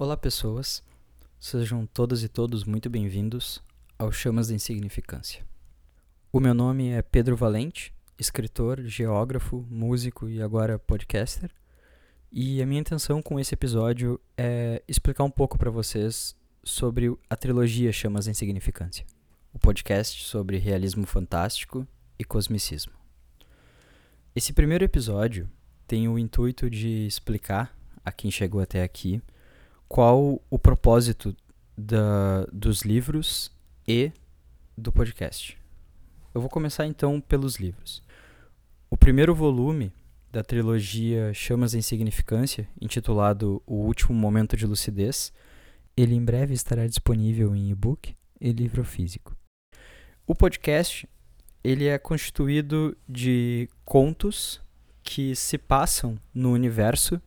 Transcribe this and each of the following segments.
Olá, pessoas. Sejam todas e todos muito bem-vindos ao Chamas da Insignificância. O meu nome é Pedro Valente, escritor, geógrafo, músico e agora podcaster. E a minha intenção com esse episódio é explicar um pouco para vocês sobre a trilogia Chamas da Insignificância, o podcast sobre realismo fantástico e cosmicismo. Esse primeiro episódio tem o intuito de explicar a quem chegou até aqui qual o propósito da, dos livros e do podcast. Eu vou começar então pelos livros. O primeiro volume da trilogia Chamas da Insignificância, intitulado O Último Momento de Lucidez, ele em breve estará disponível em e-book e livro físico. O podcast ele é constituído de contos que se passam no universo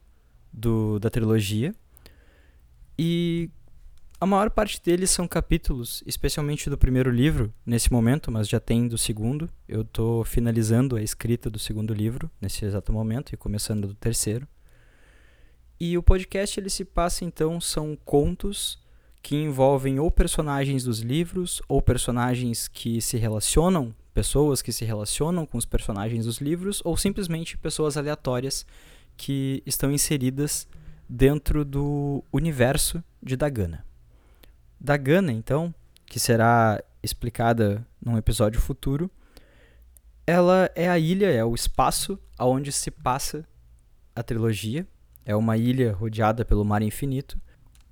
do, da trilogia e a maior parte deles são capítulos, especialmente do primeiro livro, nesse momento, mas já tem do segundo. Eu estou finalizando a escrita do segundo livro, nesse exato momento, e começando do terceiro. E o podcast ele se passa, então, são contos que envolvem ou personagens dos livros, ou personagens que se relacionam, pessoas que se relacionam com os personagens dos livros, ou simplesmente pessoas aleatórias que estão inseridas dentro do universo de Dagana. Dagana, então, que será explicada num episódio futuro, ela é a ilha, é o espaço aonde se passa a trilogia. É uma ilha rodeada pelo mar infinito,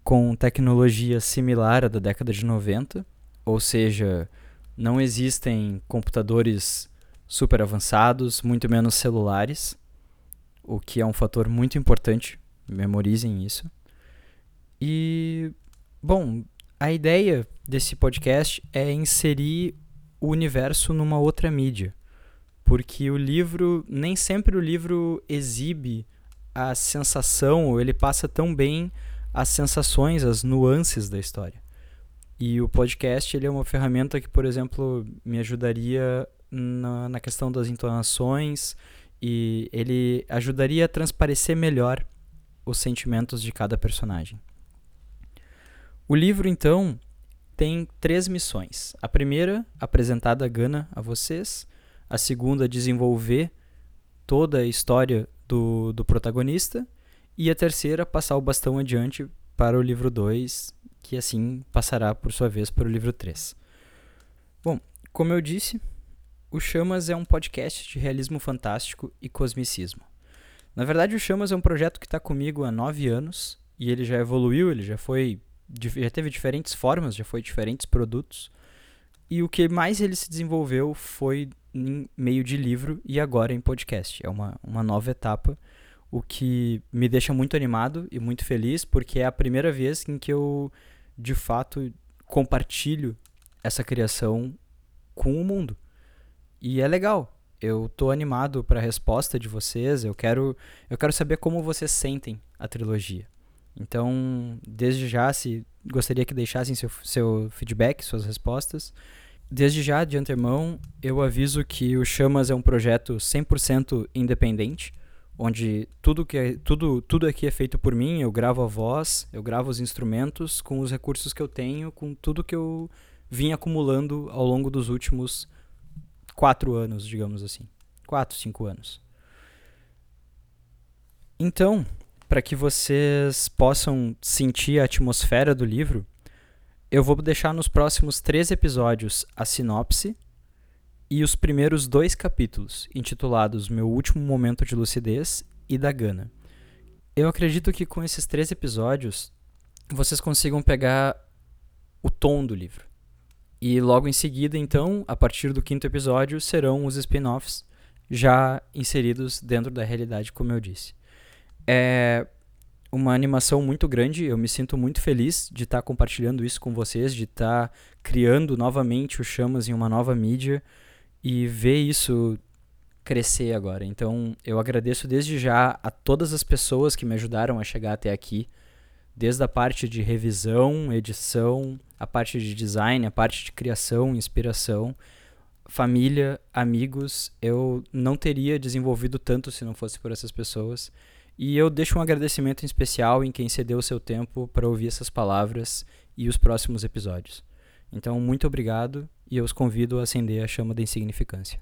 com tecnologia similar à da década de 90, ou seja, não existem computadores super avançados, muito menos celulares, o que é um fator muito importante, memorizem isso. E, bom, a ideia desse podcast é inserir o universo numa outra mídia. Porque o livro, nem sempre o livro exibe a sensação, ou ele passa tão bem as sensações, as nuances da história. E o podcast ele é uma ferramenta que, por exemplo, me ajudaria na, na questão das entonações e ele ajudaria a transparecer melhor os sentimentos de cada personagem. O livro, então, tem três missões. A primeira, apresentar a Gana a vocês. A segunda, desenvolver toda a história do, do protagonista. E a terceira, passar o bastão adiante para o livro 2, que assim passará, por sua vez, para o livro 3. Bom, como eu disse, o Chamas é um podcast de realismo fantástico e cosmicismo. Na verdade, o Chamas é um projeto que está comigo há nove anos e ele já evoluiu, ele já foi já teve diferentes formas, já foi diferentes produtos. E o que mais ele se desenvolveu foi em meio de livro e agora em podcast. É uma, uma nova etapa, o que me deixa muito animado e muito feliz, porque é a primeira vez em que eu, de fato, compartilho essa criação com o mundo. E é legal. Eu tô animado para a resposta de vocês. Eu quero, eu quero saber como vocês sentem a trilogia. Então, desde já, se gostaria que deixassem seu, seu feedback, suas respostas. Desde já, de antemão, eu aviso que o Chamas é um projeto 100% independente, onde tudo, que é, tudo, tudo aqui é feito por mim, eu gravo a voz, eu gravo os instrumentos com os recursos que eu tenho, com tudo que eu vim acumulando ao longo dos últimos quatro anos, digamos assim. Quatro, cinco anos. Então, para que vocês possam sentir a atmosfera do livro, eu vou deixar nos próximos três episódios a sinopse e os primeiros dois capítulos, intitulados Meu Último Momento de Lucidez e da Gana. Eu acredito que com esses três episódios vocês consigam pegar o tom do livro. E logo em seguida, então, a partir do quinto episódio, serão os spin-offs já inseridos dentro da realidade, como eu disse é uma animação muito grande. Eu me sinto muito feliz de estar tá compartilhando isso com vocês, de estar tá criando novamente o Chamas em uma nova mídia e ver isso crescer agora. Então, eu agradeço desde já a todas as pessoas que me ajudaram a chegar até aqui, desde a parte de revisão, edição, a parte de design, a parte de criação, inspiração, família, amigos. Eu não teria desenvolvido tanto se não fosse por essas pessoas. E eu deixo um agradecimento em especial em quem cedeu o seu tempo para ouvir essas palavras e os próximos episódios. Então, muito obrigado e eu os convido a acender a chama da insignificância.